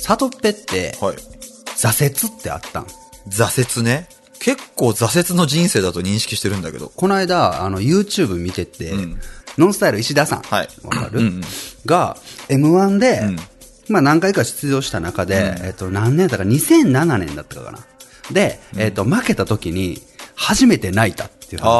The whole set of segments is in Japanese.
サトペって、はい。挫折ってあったん挫折ね。結構挫折の人生だと認識してるんだけど。この間、あの、YouTube 見てて、うんノンスタイル石田さん、はいわかる、うんうんが、M1 で、んまあ何回か出場した中で、えっと、何年だったか、2007年だったかな。で、えっと、負けた時に、初めて泣いたっていう話。あ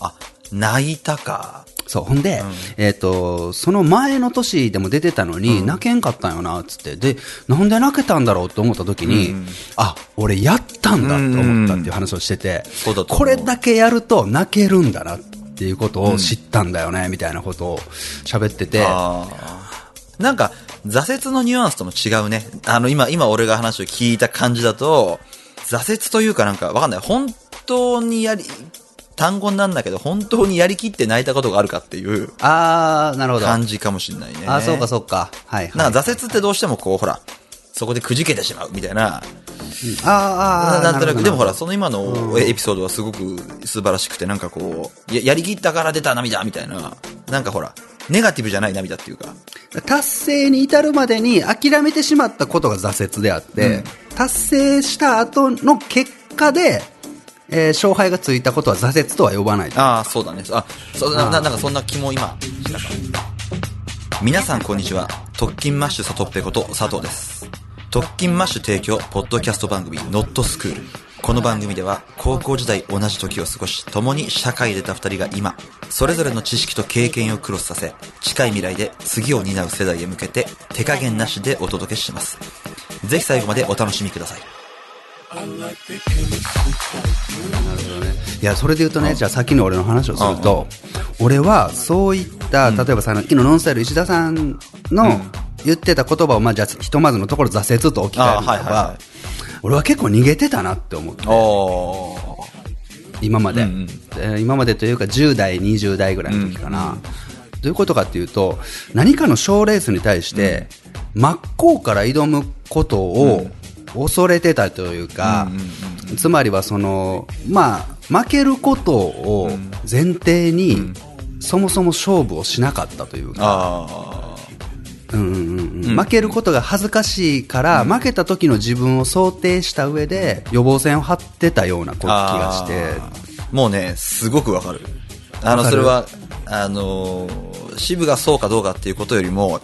ー、あ、泣いたか。そう。ほんで、えっ、と、その前の年でも出てたのに、泣けんかったんよな、つって。で、なんで泣けたんだろうと思った時に、あ、俺やったんだと思ったっていう話をしてて、これだけやると泣けるんだなっていうことを知ったんだよね、みたいなことを喋ってて、なんか、挫折のニュアンスとも違うね。あの、今、今俺が話を聞いた感じだと、挫折というかなんか、わかんない。本当にやり、単語なんだけど、本当にやりきって泣いたことがあるかっていうあー、なるほど。感じかもしれないね。あー、そうかそうか。はい、はい。なんか挫折ってどうしてもこう、ほら、そこでくじけてしまうみたいな。あーあー、なんとなく、でもほら、そその今のエピソードはすごく素晴らしくて、なんかこう、ややりきったから出た涙みたいな、なんかほら、ネガティブじゃない涙っていうか、達成に至るまでに諦めてしまったことが挫折であって、達成した後の結果で、えー勝敗がついたことは挫折とは呼ばない。ああ、そうだね。あ、そうな、ななんかそんな気も今、したから。皆さんこんにちは。特勤マッシュサトッペこと佐藤です。特勤マッシュ提供、ポッドキャスト番組、ノットスクール。この番組では、高校時代同じ時を過ごし、共に社会で出た二人が今、それぞれの知識と経験をクロスさせ、近い未来で次を担う世代へ向けて、手加減なしでお届けします。ぜひ最後までお楽しみください。いや、それで言うとね、じゃあさっきの俺の話をすると、俺はそういった、例えばさ、さっきのノンスタイル石田さんの言ってた言葉を、まあじゃあひとまずのところ挫折と置き換えるならあはいはいはばい、俺は結構逃げてたなって思って。お今まで、えー今までというか10代20代ぐらいの時かな、どういうことかっていうと何かの賞レースに対して、真っ向から挑むことを恐れてたというか、つまりはそのまあ負けることを前提に、そもそも勝負をしなかったというか、あうんうんうんうん。負けることが恥ずかしいから、負けた時の自分を想定した上で予防線を張ってたような気がして。もうね、すごくわかる。あの、それは、あのー、支部がそうかどうかっていうことよりも、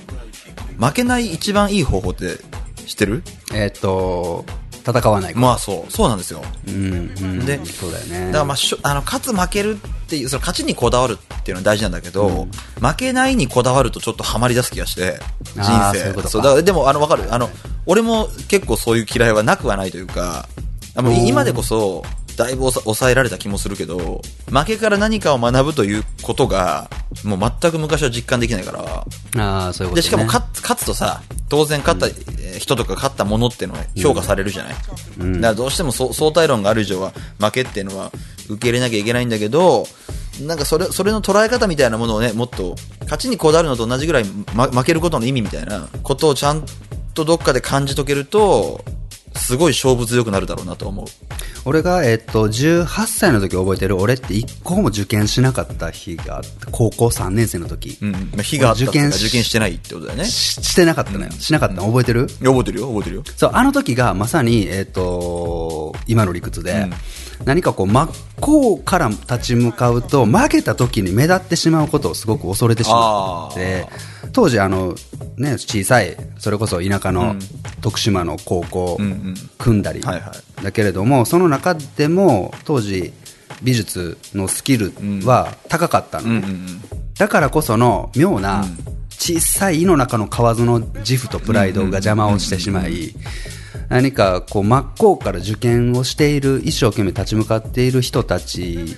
負けない一番いい方法って知ってる？えっ、と戦わないまあそう、そうなんですよ。うんうん、でそうだよね。だからまあしょ、あの、勝つ負けるっていう、その勝ちにこだわるっていうのは大事なんだけど、負けないにこだわるとちょっとハマり出す気がして、人生。そういうことか。だからでも、あの、わかる。あの、俺も結構そういう嫌いはなくはないというか、あのおー今でこそ、だいぶ抑抑えられた気もするけど、負けから何かを学ぶということが、もう全く昔は実感できないから、ああそういうこと、ね、で、しかも勝つ、勝つとさ、当然勝ったえー人とか勝ったものっていうのは評価されるじゃない、だからどうしてもそ相対論がある以上は負けっていうのは受け入れなきゃいけないんだけど、なんかそれ、それの捉え方みたいなものをね、もっと、勝ちにこだわるのと同じぐらい、ま、負けることの意味みたいなことをちゃんとどっかで感じとけると、すごい勝負強くなるだろうなと思う。俺が、えっと、18歳の時覚えてる俺って一個も受験しなかった日があって高校3年生の時、うん。まあ、火があった受験し受験してないってことだよね。ししてなかったのよ、しなかったの覚えてる？覚えてるよ、覚えてるよ。そう、あの時がまさに、えっ、と、今の理屈で、何かこう、真っ向から立ち向かうと、負けた時に目立ってしまうことをすごく恐れてしまって、当時、あの、ね、小さい、それこそ田舎の徳島の高校、組んだり、はいはだけれども、その中でも、当時、美術のスキルは高かったのね。うんうんうん。だからこその妙な小さい胃の中の蛙の自負とプライドが邪魔をしてしまい、何かこう真っ向から受験をしている、一生懸命立ち向かっている人たち、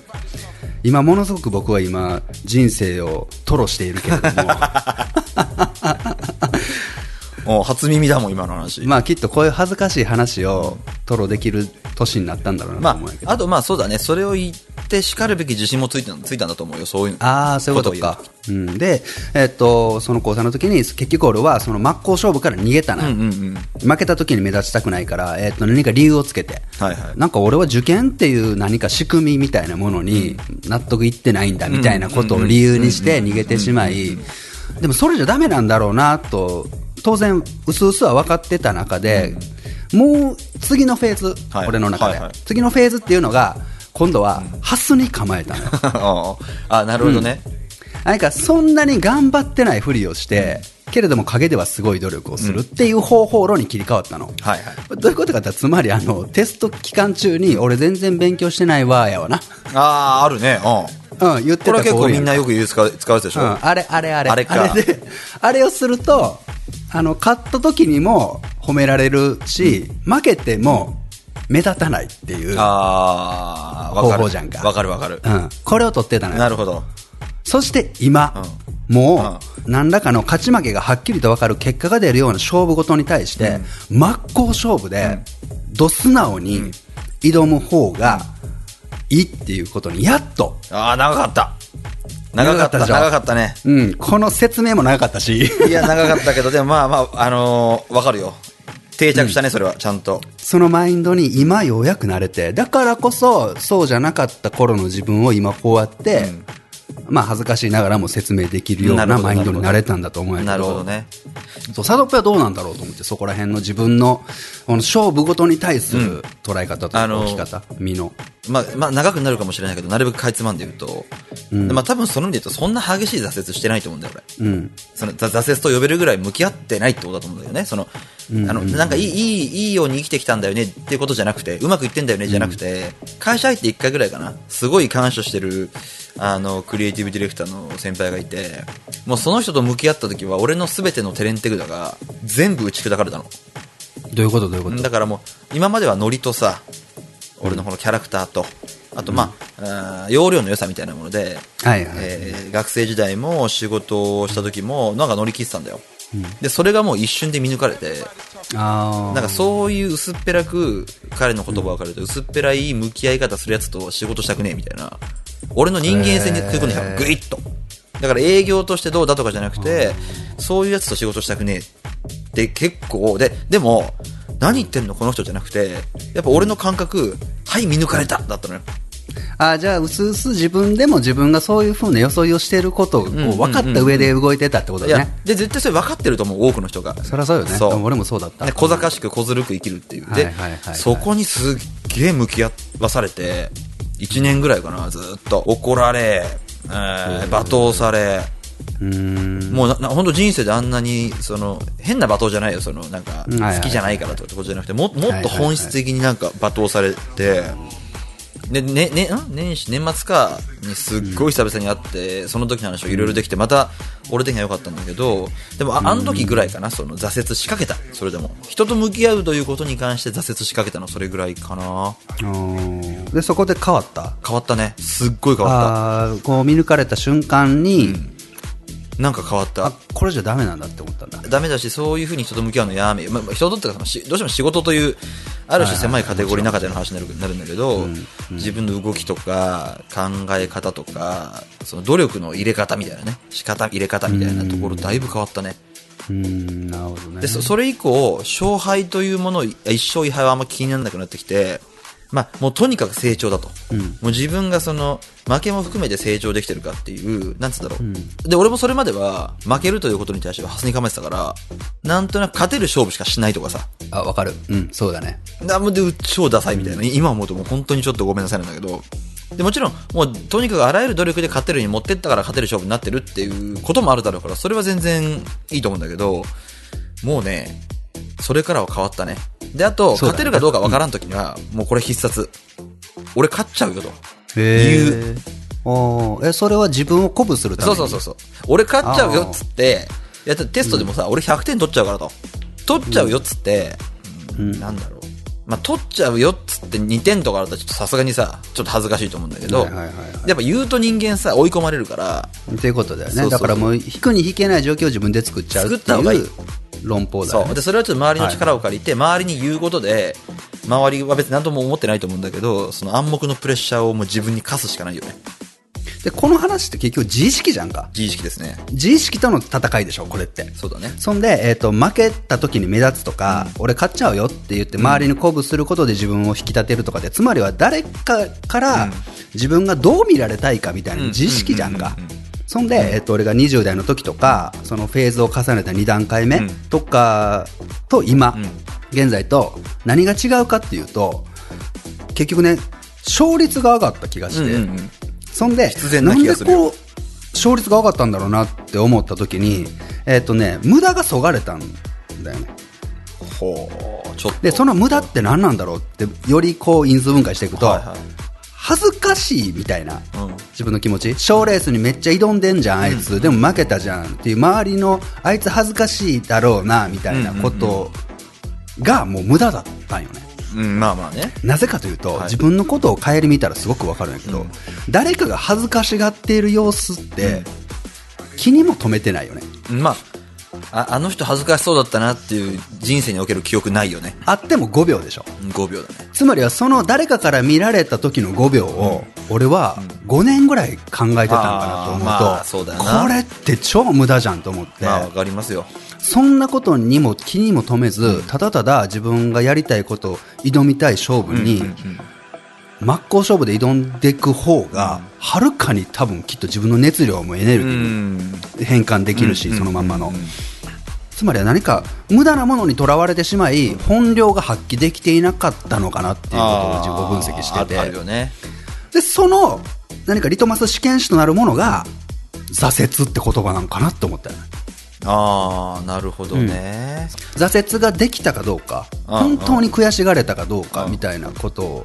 今ものすごく僕は今人生を吐露しているけれども、お初耳だもん、今の話。まあきっとこういう恥ずかしい話を吐露できる年になったんだろうなまと思うんやけど。あ、あとまあそうだね、それを言って叱るべき自信もついたついたんだと思うよ、そういうああ、そういうことか。うん、で、えっと、その高3の時に、結局俺はその真っ向勝負から逃げたな、うんうんうん。負けた時に目立ちたくないから、えっと、何か理由をつけて、はいはい。なんか俺は受験っていう何か仕組みみたいなものに納得いってないんだみたいなことを理由にして逃げてしまい、でもそれじゃダメなんだろうなと当然、うすうすは分かってた中で、もう次のフェーズ、はい俺の中で、はいはい次のフェーズっていうのが、今度は、ハスに構えたの よ。あなるほどね。なんか、そんなに頑張ってないふりをして、けれども陰ではすごい努力をするっていう方法論に切り替わったの。はいはい。どういうことかってつまりあのテスト期間中に俺全然勉強してないわやわな。ああ、あるね。うん。うん、言ってたこれは結構みんなよよく言う使う使うでしょ。うん、あれ、あれ、あれ。あれかで、あれをすると、あの、勝った時にも褒められるし、負けても目立たないっていう、ああ、わかる。方法じゃんかわかるわかる。うん、これを取ってたのよ。なるほど。そして今、もう、何らかの勝ち負けがはっきりと分かる結果が出るような勝負事に対して、真っ向勝負で、ど素直に挑む方がいいっていうことに、やっと、ああ、長かった。長かった、長かったでしょ長かったね。うん、この説明も長かったし、いや、長かったけど、でもまあまあ、あのーわかるよ。定着したね、それは、ちゃんと。そのマインドに今ようやく慣れて、だからこそ、そうじゃなかった頃の自分を今こうやって、まあ恥ずかしいながらも説明できるようなマインドになれたんだと思うんやけど。なるほどね。そう、サドッペはどうなんだろうと思って、そこら辺の自分の、この勝負ごとに対する捉え方とか置き方、身の。まあ、まあ、長くなるかもしれないけど、なるべくかいつまんで言うと、まあ、多分その意味で言うと、そんな激しい挫折してないと思うんだよ、俺。うん。そのざ挫折と呼べるぐらい向き合ってないってことだと思うんだよね。その、あの、なんかいい、いい、いいように生きてきたんだよねっていうことじゃなくて、うまくいってんだよねじゃなくて、会社入って1回ぐらいかな、すごい感謝してる、あの、クリエイティブディレクターの先輩がいて、もうその人と向き合った時は、俺の全てのテレンテグダが全部打ち砕かれたの。どういうこと？どういうこと？だからもう、今まではノリとさ、俺のこのキャラクターと、あとまあ、あー容量の良さみたいなもので、はいはい。えー学生時代も仕事をした時もなんか乗り切ってたんだよ、でそれがもう一瞬で見抜かれてあなんかそういう薄っぺらく彼の言葉が分かると薄っぺらい向き合い方するやつと仕事したくねえみたいな。俺の人間性に食い込んできたのグイッと。だから営業としてどうだとかじゃなくてそういうやつと仕事したくねえって結構ででも何言ってんのこの人じゃなくてやっぱ俺の感覚はい見抜かれただったのよああ、じゃあ、うすうす自分でも自分がそういうふうな装いをしていることを分かった上で動いてたってこといやだね。で絶対それ分かってると思う多くの人がそりゃそうよね。俺もそうだった。ね、小賢しく小ずるく生きるっていう。で、そこにすっげえ向き合わされて、1年ぐらいかな、ずっと。怒られ、えー罵倒され、う。もうな、な本当人生であんなに、その、変な罵倒じゃないよ、その、なんか、好きじゃないからとかってことじゃなくて、ももっと本質的になんか罵倒されて、で、ね、ね、ん？年始、年末か、にすっごい久々に会って、その時の話をいろいろできて、また、俺的には良かったんだけど、でも、ああの時ぐらいかな、その挫折しかけた、それでも。人と向き合うということに関して挫折しかけたの、それぐらいかな。うんで、そこで変わった？変わったね。すっごい変わっああ、こう見抜かれた瞬間に、た。なんか変わったあ。これじゃダメなんだって思ったんだ。ダメだし、そういうふうに人と向き合うのやめ、まあ、人とってかどうしても仕事という、ある種狭いカテゴリーの中での話になるんだけど、自分の動きとか、考え方とか、その努力の入れ方みたいなね、仕方、入れ方みたいなところ、だいぶ変わったね。うーん、なるほどね。で、そそれ以降、勝敗というものを、一勝一敗はあんま気にならなくなってきて、まあ、もうとにかく成長だと。もう自分がその、負けも含めて成長できてるかっていう、なんつうんだろう。で、俺もそれまでは、負けるということに対しては、ハスに構えてたから、なんとなく勝てる勝負しかしないとかさ。あ、わかる。うん、そうだね。なもで、超ダサいみたいな。今思うともう本当にちょっとごめんなさいなんだけど。で、もちろん、もう、とにかくあらゆる努力で勝てるに持ってったから勝てる勝負になってるっていうこともあるだろうから、それは全然いいと思うんだけど、もうね、それからは変わったね。で、あと、勝てるかどうかわからんときには、もうこれ必殺。俺勝っちゃうよと。へえ。おーえ、それは自分を鼓舞するために？そうそうそうそう。俺勝っちゃうよっつって、やったテストでもさ、俺100点取っちゃうからと。取っちゃうよっつって、うんなんだろう。まあ、取っちゃうよっつって2点とかあったらちょっとさすがにさ、ちょっと恥ずかしいと思うんだけど、はいはいはいはいやっぱ言うと人間さ、追い込まれるから、っていうことだよね。そうそうそうだからもう、引くに引けない状況を自分で作っちゃうって作った方がいいいう論法だよね。そう。で、それはちょっと周りの力を借りて、周りに言うことで、周りは別に何とも思ってないと思うんだけど、その暗黙のプレッシャーをもう自分に課すしかないよね。で、この話って結局自意識じゃんか。自意識ですね。自意識との戦いでしょ、これって。そうだね。そんで、えっ、と、負けた時に目立つとか、俺勝っちゃうよって言って周りに鼓舞することで自分を引き立てるとかで、つまりは誰かから自分がどう見られたいかみたいな自意識じゃんか。そんで、えっと、俺が20代の時とかそのフェーズを重ねた2段階目うん。とかと今、ん。現在と何が違うかっていうと結局ね勝率が上がった気がして、うんうんうん。そんで必然な気がするなんでこう勝率が上がったんだろうなって思った時にえっ、とね無駄がそがれたんだよね。ほう、ちょっと。でその無駄って何なんだろうってよりこう因数分解していくと、はいはい恥ずかしいみたいな、うん。自分の気持ち。賞レースにめっちゃ挑んでんじゃんあいつ、でも負けたじゃんっていう周りのあいつ恥ずかしいだろうなみたいなことがもう無駄だったんよね。うん、まあまあね。なぜかというと、はい。自分のことを顧みたらすごくわかるんやけど、うん。誰かが恥ずかしがっている様子って、気にも留めてないよね。まあ、ああの人恥ずかしそうだったなっていう人生における記憶ないよね。あっても5秒でしょうん5秒だね。つまりはその誰かから見られた時の5秒を、俺は5年ぐらい考えてたんかなと思うと、まあそうだよなこれって超無駄じゃんと思って、まあわかりますよ。そんなことにも気にも留めず、ただただ自分がやりたいことを挑みたい勝負に、真っ向勝負で挑んでいく方が、はるかに多分きっと自分の熱量もエネルうギーん。も変換できるし、うんそのまんまの。うんつまりは何か無駄なものにとらわれてしまい、本領が発揮できていなかったのかなっていうことを自己分析してて、よね。で、その何かリトマス試験紙となるものが、挫折って言葉なんかなって思ったよね。ああ、なるほどね。挫折ができたかどうか、本当に悔しがれたかどうかあみたいなこと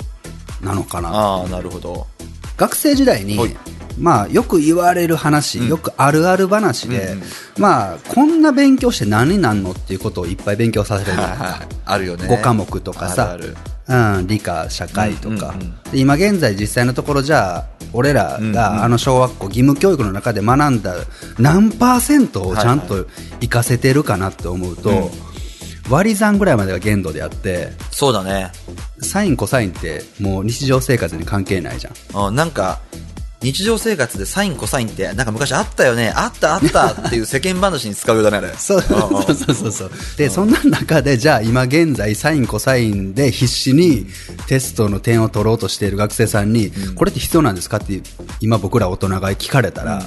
なのかな。ああ、なるほど。学生時代にはい、まあ、よく言われる話、よくあるある話で、うんうんまあ、こんな勉強して何になんのっていうことをいっぱい勉強させてるじゃないですか。あるよね。5科目とかさ。あるうん、理科、社会とか、うんうんうん。で今現在実際のところじゃあ俺らがあの小学校義務教育の中で学んだ何パーセントをちゃんと活かせてるかなって思うと、うん。割り算ぐらいまでが限度であってそうだね。サインコサインってもう日常生活に関係ないじゃん。うんなんか、日常生活でサイン、コサインって、なんか昔あったよね、あったあった っていう世間話に使うようだね、あれ。そうそうそうそうそう。でそんな中でじゃあ今現在サインコサインで必死にテストの点を取ろうとしている学生さんに、これって必要なんですかって今僕ら大人が聞かれたら、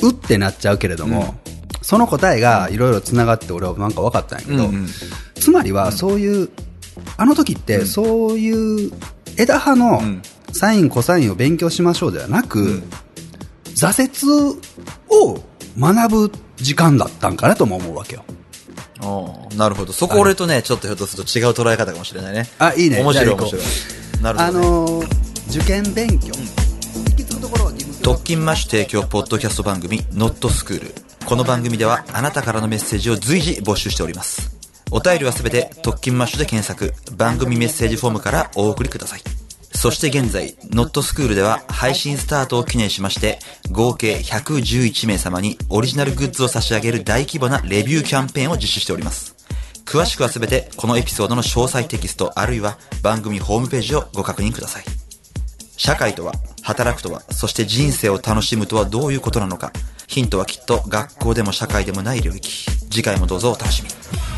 うってなっちゃうけれども、その答えがいろいろつながって俺はなんか分かったんやけど、うんうん。つまりはそういう、あの時ってそういう枝葉のんサインコサインを勉強しましょうではなく、挫折を学ぶ時間だったんかなとも思うわけよ。うんなるほど。そこ俺とね、ちょっとひょっとすると違う捉え方かもしれないね。あいいね。面白い面白い。なるあほど、ね。のー受験勉強、特勤マッシュ提供ポッドキャスト番組ノットスクールこの番組ではあなたからのメッセージを随時募集しております。お便りはすべて特勤マッシュで検索。番組メッセージフォームからお送りくださいそして現在、ノットスクールでは配信スタートを記念しまして、合計111名様にオリジナルグッズを差し上げる大規模なレビューキャンペーンを実施しております。詳しくはすべてこのエピソードの詳細テキストあるいは番組ホームページをご確認ください。社会とは、働くとは、そして人生を楽しむとはどういうことなのか。ヒントはきっと学校でも社会でもない領域。次回もどうぞお楽しみに。